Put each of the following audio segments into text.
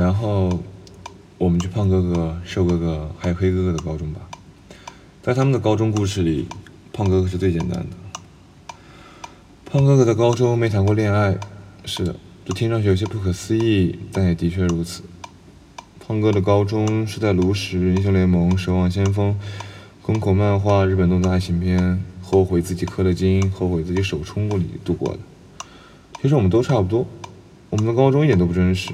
然后我们去胖哥哥、瘦哥哥还有黑哥哥的高中吧。在他们的高中故事里，胖哥哥是最简单的。胖哥哥的高中没谈过恋爱，是的，这听上去有些不可思议，但也的确如此。胖哥的高中是在炉石、英雄联盟、守望先锋、宫口漫画、日本动作爱情片、后悔自己氪了金、后悔自己手冲过里度过的。其实我们都差不多，我们的高中一点都不真实。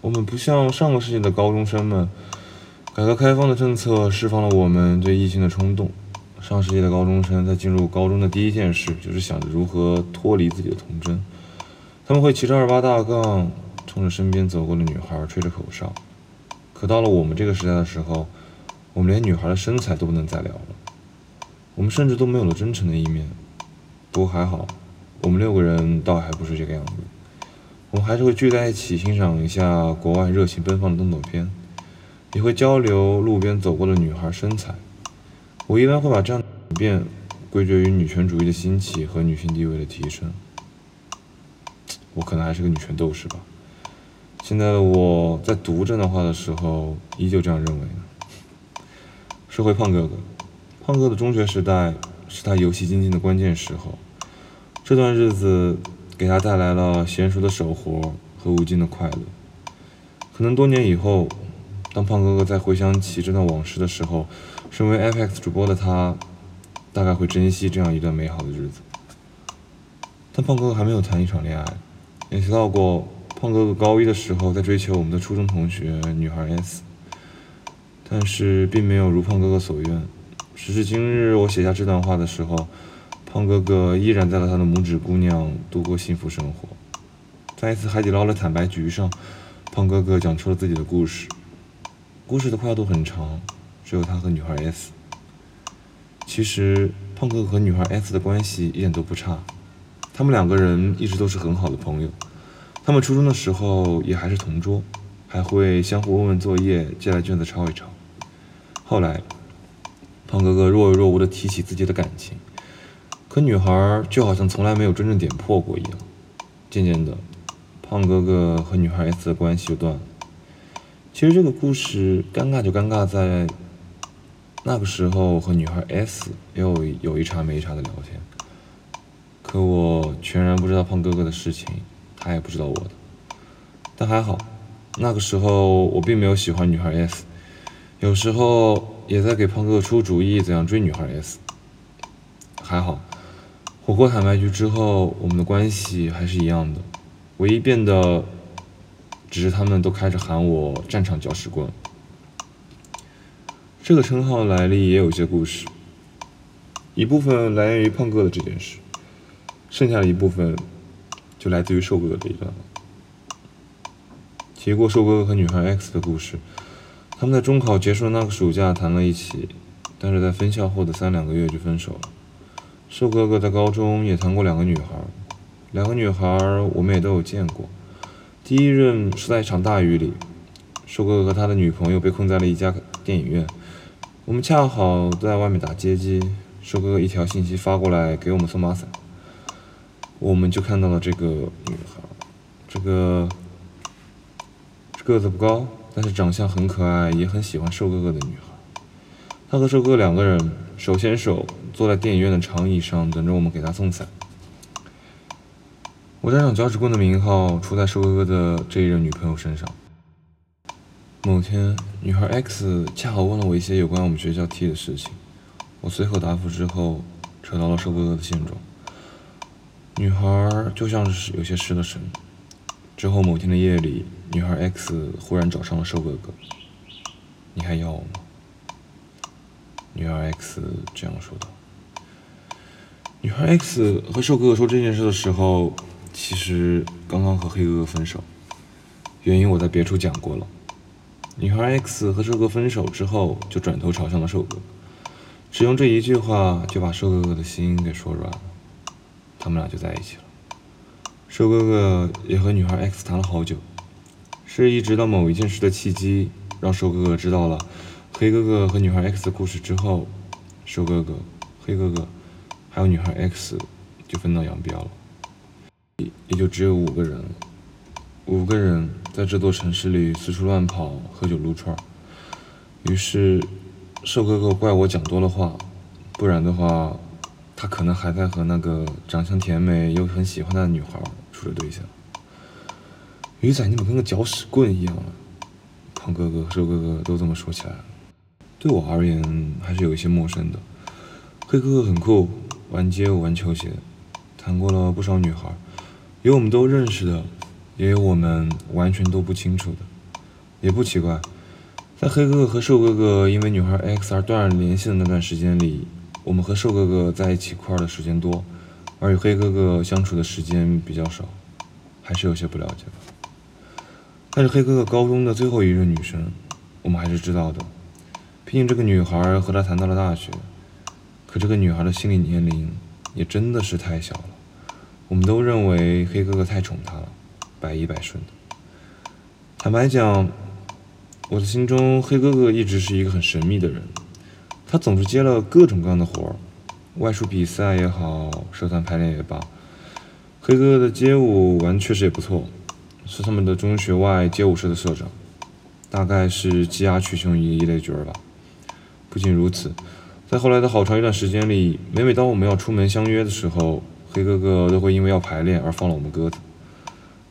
我们不像上个世纪的高中生们。改革开放的政策释放了我们对异性的冲动。上世纪的高中生在进入高中的第一件事就是想着如何脱离自己的童真。他们会骑着二八大杠，冲着身边走过的女孩吹着口哨。可到了我们这个时代的时候，我们连女孩的身材都不能再聊了。我们甚至都没有了真诚的一面。不过还好，我们六个人倒还不是这个样子。我们还是会聚在一起欣赏一下国外热情奔放的动作片。也会交流路边走过的女孩身材。我一般会把这样的变归结于女权主义的兴起和女性地位的提升。我可能还是个女权斗士吧。现在的我在读这段话的时候，依旧这样认为呢。说回胖哥哥，胖哥的中学时代是他游戏精进的关键时候。这段日子给他带来了娴熟的手活和无尽的快乐。可能多年以后。当胖哥哥再回想起这段往事的时候，身为 FX 主播的他，大概会珍惜这样一段美好的日子。但胖哥哥还没有谈一场恋爱，也提到过胖哥哥高一的时候在追求我们的初中同学女孩 S，但是并没有如胖哥哥所愿。时至今日，我写下这段话的时候，胖哥哥依然在和他的拇指姑娘度过幸福生活。在一次海底捞的坦白局上，胖哥哥讲出了自己的故事。故事的跨度很长，只有他和女孩 S。其实胖哥哥和女孩 S 的关系一点都不差，他们两个人一直都是很好的朋友。他们初中的时候也还是同桌，还会相互问问作业，借来卷子抄一抄。后来，胖哥哥若有若无地提起自己的感情，可女孩就好像从来没有真正点破过一样。渐渐的，胖哥哥和女孩 S 的关系就断了。其实这个故事尴尬就尴尬在那个时候和女孩 S 有有一茬没一茬的聊天，可我全然不知道胖哥哥的事情，他也不知道我的。但还好，那个时候我并没有喜欢女孩 S，有时候也在给胖哥哥出主意怎样追女孩 S。还好，火锅坦白局之后，我们的关系还是一样的，唯一变得。只是他们都开始喊我“战场搅屎棍”，这个称号来历也有些故事，一部分来源于胖哥的这件事，剩下的一部分就来自于瘦哥哥这一段了。提过瘦哥哥和女孩 X 的故事，他们在中考结束的那个暑假谈了一起，但是在分校后的三两个月就分手了。瘦哥哥在高中也谈过两个女孩，两个女孩我们也都有见过。第一任是在一场大雨里，瘦哥哥和他的女朋友被困在了一家电影院，我们恰好在外面打街机，瘦哥哥一条信息发过来给我们送把伞，我们就看到了这个女孩，这个个子不高，但是长相很可爱，也很喜欢瘦哥哥的女孩，他和瘦哥哥两个人手牵手坐在电影院的长椅上，等着我们给她送伞。我在让脚趾棍的名号出在瘦哥哥的这一任女朋友身上。某天，女孩 X 恰好问了我一些有关我们学校 T 的事情，我随口答复之后，扯到了瘦哥哥的现状。女孩就像是有些失了神。之后某天的夜里，女孩 X 忽然找上了瘦哥哥：“你还要我吗？”女孩 X 这样说道。女孩 X 和瘦哥哥说这件事的时候。其实刚刚和黑哥哥分手，原因我在别处讲过了。女孩 X 和瘦哥分手之后，就转头朝向了瘦哥，只用这一句话就把瘦哥哥的心给说软了。他们俩就在一起了。瘦哥哥也和女孩 X 谈了好久，是一直到某一件事的契机，让瘦哥哥知道了黑哥哥和女孩 X 的故事之后，瘦哥哥、黑哥哥还有女孩 X 就分道扬镳了。也就只有五个人。五个人在这座城市里四处乱跑，喝酒撸串。于是，瘦哥哥怪我讲多了话，不然的话，他可能还在和那个长相甜美又很喜欢他的女孩处着对象。鱼仔，你怎么跟个搅屎棍一样啊？胖哥哥瘦哥哥都这么说起来了。对我而言，还是有一些陌生的。黑哥哥很酷，玩街舞，玩球鞋，谈过了不少女孩，有我们都认识的，也有我们完全都不清楚的，也不奇怪。在黑哥哥和瘦哥哥因为女孩 X 而断了联系的那段时间里，我们和瘦哥哥在一起块的时间多，而与黑哥哥相处的时间比较少，还是有些不了解吧。但是黑哥哥高中的最后一任女生，我们还是知道的。毕竟这个女孩和他谈到了大学，可这个女孩的心理年龄也真的是太小了。我们都认为黑哥哥太宠她了，百依百顺的。坦白讲。我的心中，黑哥哥一直是一个很神秘的人。他总是接了各种各样的活儿，外出比赛也好，社团排练也罢。黑哥哥的街舞玩确实也不错，是他们的中学外街舞社的社长，大概是积压取雄一一类角儿吧。不仅如此，在后来的好长一段时间里，每每当我们要出门相约的时候，黑哥哥都会因为要排练而放了我们鸽子。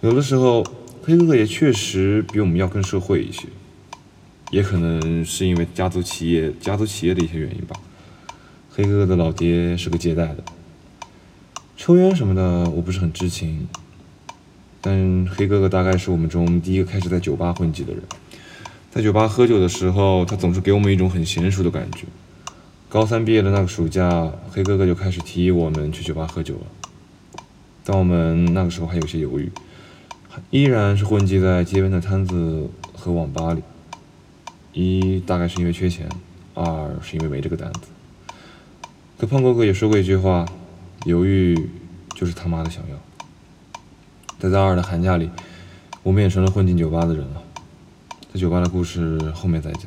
有的时候，黑哥哥也确实比我们要更社会一些。也可能是因为家族企业、家族企业的一些原因吧。黑哥哥的老爹是个借贷的，抽烟什么的我不是很知情，但黑哥哥大概是我们中第一个开始在酒吧混迹的人。在酒吧喝酒的时候，他总是给我们一种很娴熟的感觉。高三毕业的那个暑假，黑哥哥就开始提议我们去酒吧喝酒了。但我们那个时候还有些犹豫，依然是混迹在街边的摊子和网吧里。一大概是因为缺钱，二是因为没这个胆子。可胖哥哥也说过一句话：犹豫就是他妈的想要。在大二的寒假里，我们也成了混进酒吧的人了。酒吧的故事后面再讲。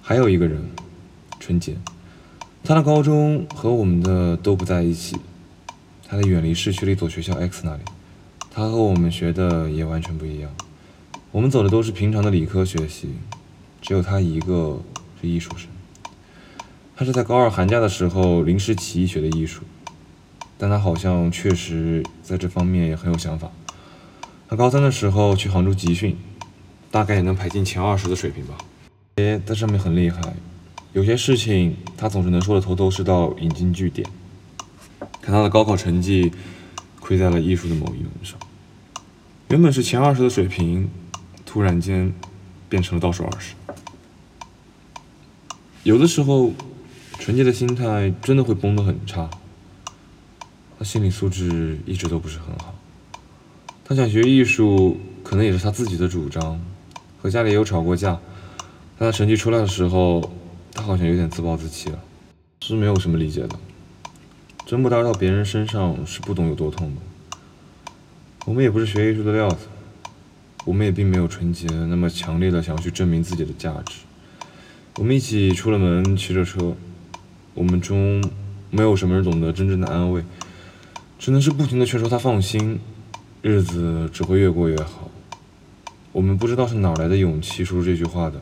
还有一个人，春节，他的高中和我们的都不在一起，他在远离市区的一所学校 X 那里。他和我们学的也完全不一样。我们走的都是平常的理科学习。只有他一个是艺术生，他是在高二寒假的时候临时起意学的艺术，但他好像确实在这方面也很有想法。他高三的时候去杭州集训，大概也能排进前二十的水平吧。在上面很厉害，有些事情他总是能说的头头是道，引经据典。可他的高考成绩亏在了艺术的某一门上，原本是前二十的水平，突然间变成了倒数二十。有的时候，纯洁的心态真的会崩得很差。他心理素质一直都不是很好。他想学艺术，可能也是他自己的主张，和家里有吵过架。但他成绩出来的时候，他好像有点自暴自弃了，是没有什么理解的。真不搭到别人身上，是不懂有多痛的。我们也不是学艺术的料子，我们也并没有纯洁那么强烈的想要去证明自己的价值。我们一起出了门，骑着车。我们中没有什么人懂得真正的安慰，只能是不停的劝说他放心，日子只会越过越好。我们不知道是哪来的勇气说出这句话的，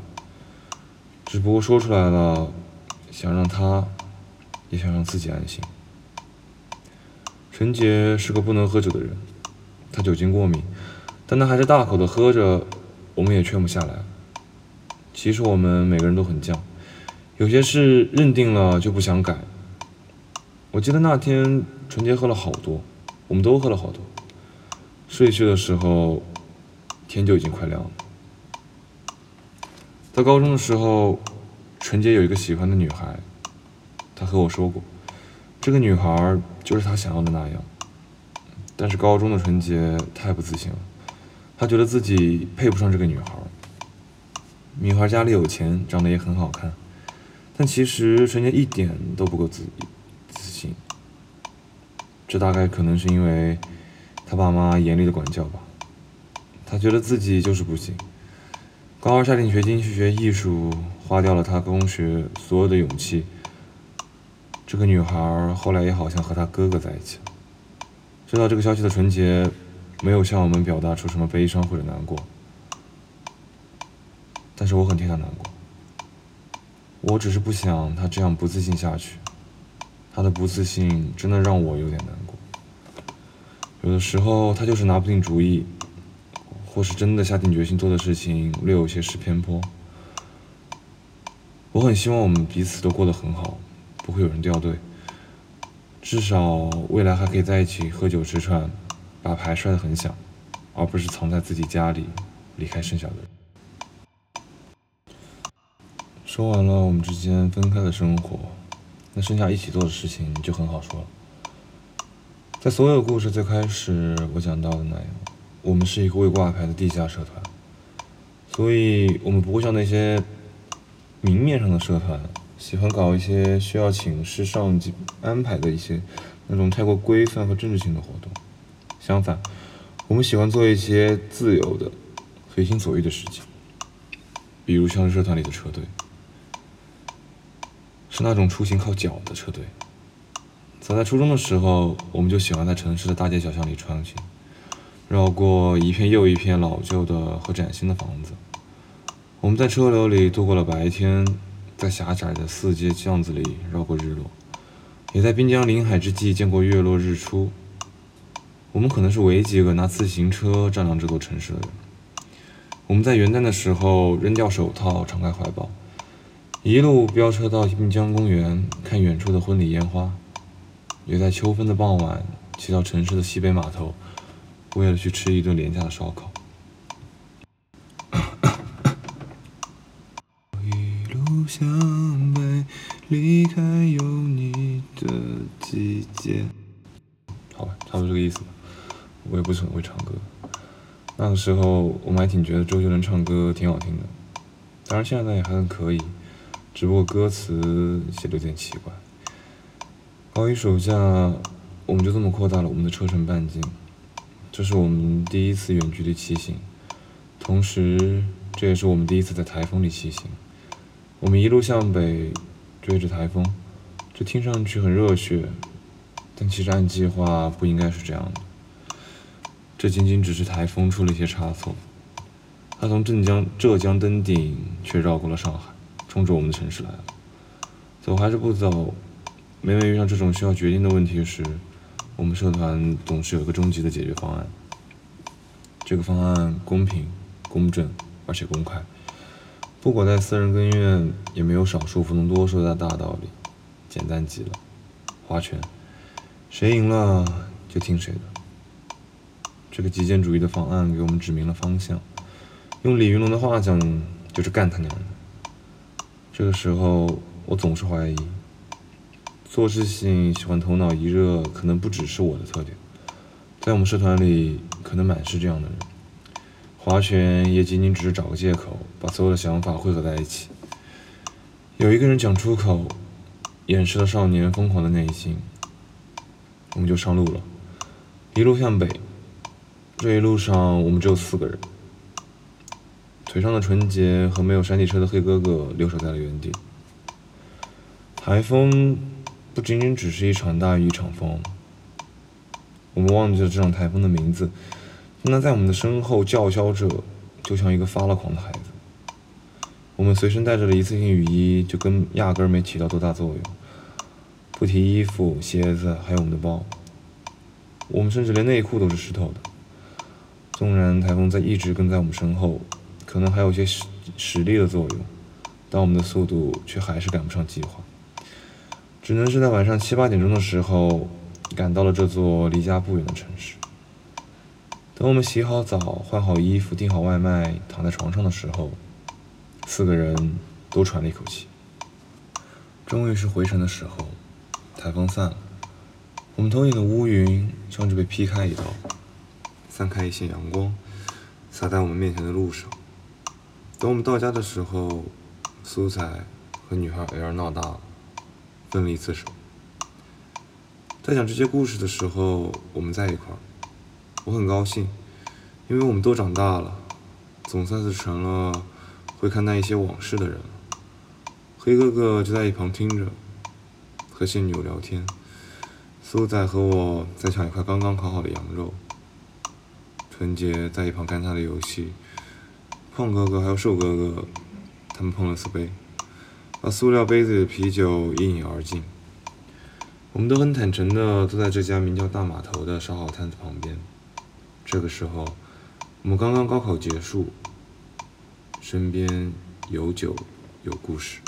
只不过说出来了，想让他，也想让自己安心。陈杰是个不能喝酒的人，他酒精过敏，但他还是大口的喝着，我们也劝不下来。其实我们每个人都很犟，有些事认定了就不想改。我记得那天纯洁喝了好多，我们都喝了好多。睡去的时候，天就已经快亮了。在高中的时候，纯洁有一个喜欢的女孩，她和我说过，这个女孩就是她想要的那样。但是高中的纯洁太不自信了，她觉得自己配不上这个女孩。女孩家里有钱，长得也很好看，但其实纯洁一点都不够自自信。这大概可能是因为他爸妈严厉的管教吧。他觉得自己就是不行。高二下定决心去学艺术，花掉了他中学所有的勇气。这个女孩后来也好像和他哥哥在一起了。知道这个消息的纯洁，没有向我们表达出什么悲伤或者难过，但是我很替他难过。我只是不想他这样不自信下去，他的不自信真的让我有点难过。有的时候他就是拿不定主意，或是真的下定决心做的事情略有些失偏颇。我很希望我们彼此都过得很好，不会有人掉队，至少未来还可以在一起喝酒吃串，把牌摔得很响，而不是藏在自己家里，离开剩下的人。说完了我们之间分开的生活，那剩下一起做的事情就很好说了。在所有故事最开始我讲到的那样，我们是一个未挂牌的地下社团，所以我们不会像那些。明面上的社团喜欢搞一些需要请示上级安排的一些那种太过规范和政治性的活动。相反，我们喜欢做一些自由的、随心所欲的事情。比如像社团里的车队，是那种出行靠脚的车队。早在初中的时候，我们就喜欢在城市的大街小巷里穿行，绕过一片又一片老旧的和崭新的房子。我们在车流里度过了白天，在狭窄的四街巷子里绕过日落，也在滨江临海之际见过月落日出。我们可能是唯几个拿自行车丈量这座城市的人。我们在元旦的时候扔掉手套，敞开怀抱，一路飙车到滨江公园看远处的婚礼烟花，也在秋分的傍晚骑到城市的西北码头，为了去吃一顿廉价的烧烤。向北，离开有你的季节。好吧，差不多这个意思吧。我也不是很会唱歌。那个时候我们还挺觉得周杰伦唱歌挺好听的，当然现在也还很可以，只不过歌词写的有点奇怪。高一暑假，我们就这么扩大了我们的车程半径。这是我们第一次远距离骑行，同时这也是我们第一次在台风里骑行。我们一路向北，追着台风，这听上去很热血，但其实按计划不应该是这样的。这仅仅只是台风出了一些差错，它从镇江浙江登顶，却绕过了上海，冲着我们的城市来了。走还是不走？每每遇上这种需要决定的问题时，我们社团总是有个终极的解决方案。这个方案公平、公正，而且公开。不管在私人恩怨，也没有少数服从多数的大道理，简单极了。划拳，谁赢了就听谁的。这个极简主义的方案给我们指明了方向。用李云龙的话讲，就是干他娘的。这个时候，我总是怀疑，做事情喜欢头脑一热，可能不只是我的特点，在我们社团里，可能满是这样的人。划拳也仅仅只是找个借口，把所有的想法汇合在一起。有一个人讲出口，掩饰了少年疯狂的内心。我们就上路了，一路向北。这一路上，我们只有四个人。腿上的纯洁和没有山地车的黑哥哥留守在了原地。台风不仅仅只是一场大雨一场风。我们忘记了这场台风的名字。那在我们的身后叫嚣着，就像一个发了狂的孩子。我们随身带着的一次性雨衣，就跟压根儿没起到多大作用。不提衣服、鞋子，还有我们的包，我们甚至连内裤都是湿透的。纵然台风在一直跟在我们身后，可能还有些实实力的作用，但我们的速度却还是赶不上计划。只能是在晚上七八点钟的时候，赶到了这座离家不远的城市。等我们洗好澡、换好衣服、订好外卖、躺在床上的时候，四个人都喘了一口气。终于是回城的时候，台风散了，我们头顶的乌云像是被劈开一道，散开一线阳光，洒在我们面前的路上。等我们到家的时候，苏仔和女孩 L 闹大了，分了一次手。在讲这些故事的时候，我们在一块儿。我很高兴，因为我们都长大了，总算是成了会看待一些往事的人了。黑哥哥就在一旁听着，和现女聊天。苏仔和我在抢一块刚刚烤好的羊肉。纯洁在一旁看他的游戏。胖哥哥还有瘦哥哥，他们碰了次杯，把塑料杯子里的啤酒一饮而尽。我们都很坦诚的坐在这家名叫大码头的烧烤摊子旁边。这个时候，我们刚刚高考结束，身边有酒有故事。